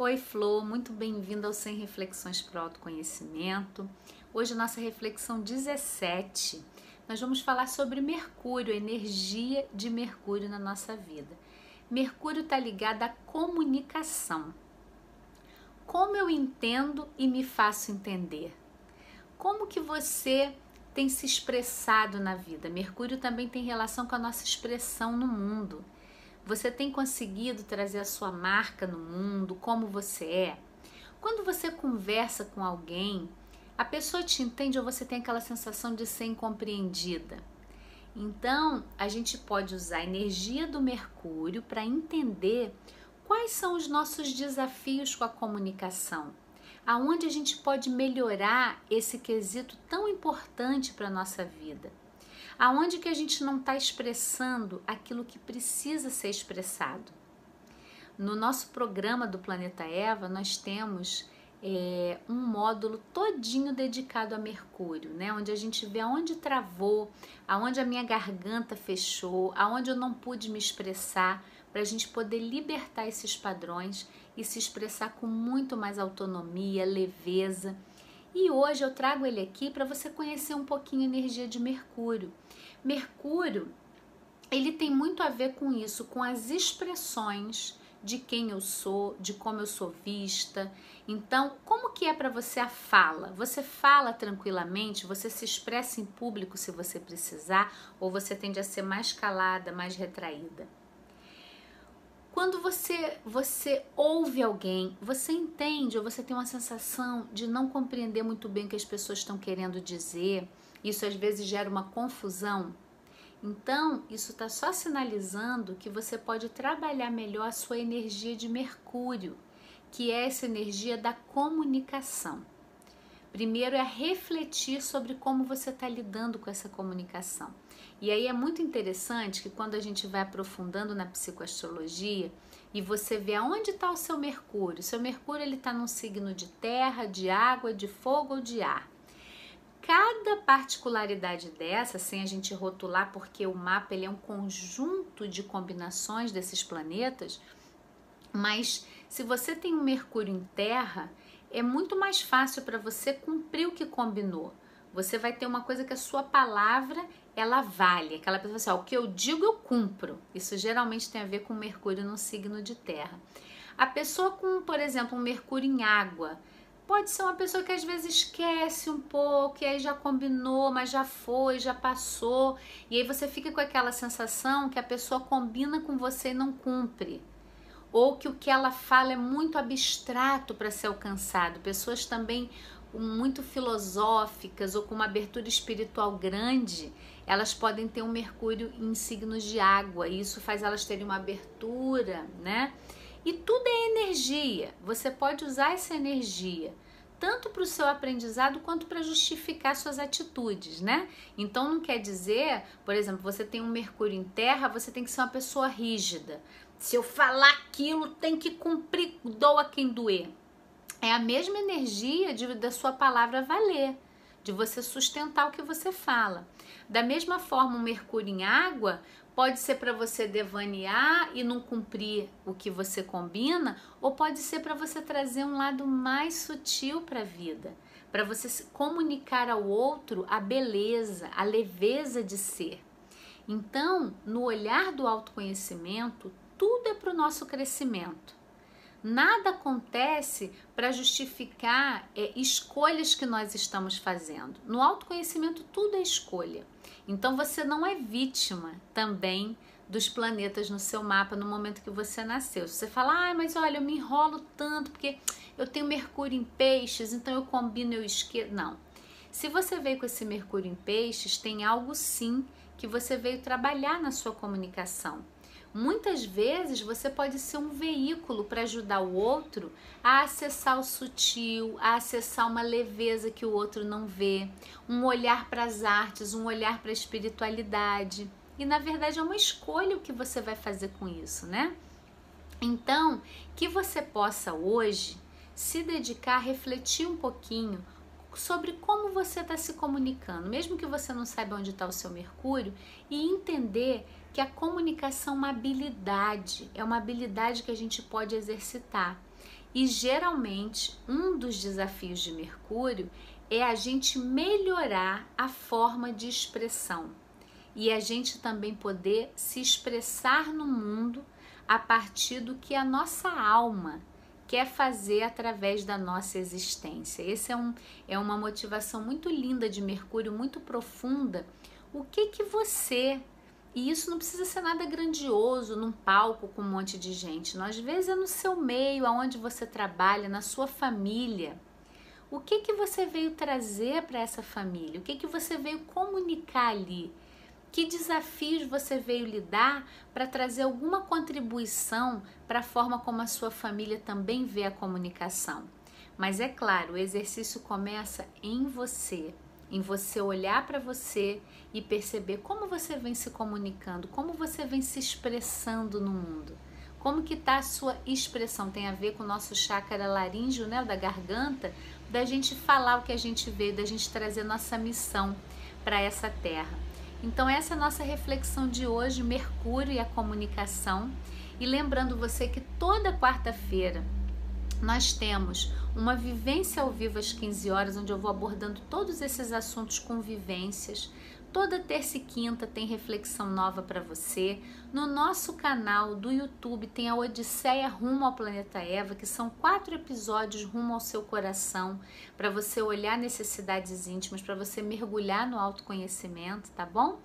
Oi, Flor, muito bem-vinda ao 100 Reflexões para o Autoconhecimento. Hoje, nossa reflexão 17, nós vamos falar sobre Mercúrio, a energia de Mercúrio na nossa vida. Mercúrio está ligado à comunicação. Como eu entendo e me faço entender? Como que você tem se expressado na vida? Mercúrio também tem relação com a nossa expressão no mundo. Você tem conseguido trazer a sua marca no mundo, como você é? Quando você conversa com alguém, a pessoa te entende ou você tem aquela sensação de ser incompreendida? Então, a gente pode usar a energia do Mercúrio para entender quais são os nossos desafios com a comunicação. Aonde a gente pode melhorar esse quesito tão importante para a nossa vida aonde que a gente não está expressando aquilo que precisa ser expressado. No nosso programa do Planeta Eva, nós temos é, um módulo todinho dedicado a Mercúrio, né? Onde a gente vê aonde travou, aonde a minha garganta fechou, aonde eu não pude me expressar, para a gente poder libertar esses padrões e se expressar com muito mais autonomia, leveza. E hoje eu trago ele aqui para você conhecer um pouquinho a energia de Mercúrio. Mercúrio, ele tem muito a ver com isso, com as expressões de quem eu sou, de como eu sou vista. Então, como que é para você a fala? Você fala tranquilamente, você se expressa em público se você precisar, ou você tende a ser mais calada, mais retraída? Quando você você ouve alguém, você entende ou você tem uma sensação de não compreender muito bem o que as pessoas estão querendo dizer, isso às vezes gera uma confusão. Então, isso está só sinalizando que você pode trabalhar melhor a sua energia de Mercúrio, que é essa energia da comunicação. Primeiro é refletir sobre como você está lidando com essa comunicação. E aí é muito interessante que quando a gente vai aprofundando na psicoastrologia e você vê aonde está o seu Mercúrio, seu Mercúrio ele está num signo de terra, de água, de fogo ou de ar cada particularidade dessa, sem a gente rotular, porque o mapa ele é um conjunto de combinações desses planetas, mas se você tem um Mercúrio em Terra, é muito mais fácil para você cumprir o que combinou. Você vai ter uma coisa que a sua palavra ela vale. Aquela pessoa assim, ó, o que eu digo eu cumpro. Isso geralmente tem a ver com Mercúrio no signo de Terra. A pessoa com, por exemplo, um Mercúrio em água, Pode ser uma pessoa que às vezes esquece um pouco, e aí já combinou, mas já foi, já passou, e aí você fica com aquela sensação que a pessoa combina com você e não cumpre. Ou que o que ela fala é muito abstrato para ser alcançado. Pessoas também muito filosóficas ou com uma abertura espiritual grande, elas podem ter um Mercúrio em signos de água, e isso faz elas terem uma abertura, né? E tudo é energia. Você pode usar essa energia tanto para o seu aprendizado quanto para justificar suas atitudes, né? Então não quer dizer, por exemplo, você tem um Mercúrio em Terra, você tem que ser uma pessoa rígida. Se eu falar aquilo, tem que cumprir, doa quem doer. É a mesma energia de, da sua palavra valer, de você sustentar o que você fala. Da mesma forma, um Mercúrio em água Pode ser para você devanear e não cumprir o que você combina, ou pode ser para você trazer um lado mais sutil para a vida, para você comunicar ao outro a beleza, a leveza de ser. Então, no olhar do autoconhecimento, tudo é para o nosso crescimento. Nada acontece para justificar é, escolhas que nós estamos fazendo. No autoconhecimento, tudo é escolha. Então você não é vítima também dos planetas no seu mapa no momento que você nasceu. Se você fala, ah, mas olha, eu me enrolo tanto porque eu tenho Mercúrio em peixes, então eu combino, eu esqueço. Não. Se você veio com esse Mercúrio em peixes, tem algo sim que você veio trabalhar na sua comunicação. Muitas vezes você pode ser um veículo para ajudar o outro a acessar o sutil, a acessar uma leveza que o outro não vê, um olhar para as artes, um olhar para a espiritualidade. E na verdade é uma escolha o que você vai fazer com isso, né? Então, que você possa hoje se dedicar a refletir um pouquinho sobre como você está se comunicando, mesmo que você não saiba onde está o seu Mercúrio, e entender que a comunicação é uma habilidade, é uma habilidade que a gente pode exercitar. E geralmente, um dos desafios de Mercúrio é a gente melhorar a forma de expressão e a gente também poder se expressar no mundo a partir do que a nossa alma quer fazer através da nossa existência. Essa é, um, é uma motivação muito linda de Mercúrio, muito profunda. O que que você e isso não precisa ser nada grandioso, num palco com um monte de gente. Não, às vezes é no seu meio, aonde você trabalha, na sua família. O que que você veio trazer para essa família? O que que você veio comunicar ali? Que desafios você veio lidar para trazer alguma contribuição para a forma como a sua família também vê a comunicação? Mas é claro, o exercício começa em você, em você olhar para você e perceber como você vem se comunicando, como você vem se expressando no mundo. Como que tá a sua expressão? Tem a ver com o nosso chácara laríngeo, né, da garganta, da gente falar o que a gente vê, da gente trazer nossa missão para essa terra. Então, essa é a nossa reflexão de hoje, Mercúrio e a comunicação. E lembrando você que toda quarta-feira nós temos uma vivência ao vivo às 15 horas, onde eu vou abordando todos esses assuntos com vivências. Toda terça e quinta tem reflexão nova para você. No nosso canal do YouTube tem a Odisseia Rumo ao Planeta Eva, que são quatro episódios rumo ao seu coração, para você olhar necessidades íntimas, para você mergulhar no autoconhecimento, tá bom?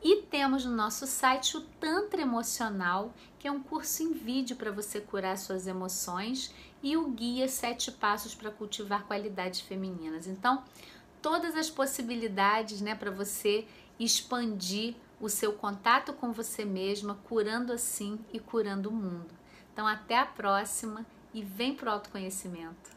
E temos no nosso site o Tantra Emocional, que é um curso em vídeo para você curar suas emoções, e o guia Sete Passos para Cultivar Qualidades Femininas. Então, todas as possibilidades, né, para você expandir o seu contato com você mesma, curando assim e curando o mundo. Então, até a próxima e vem pro autoconhecimento.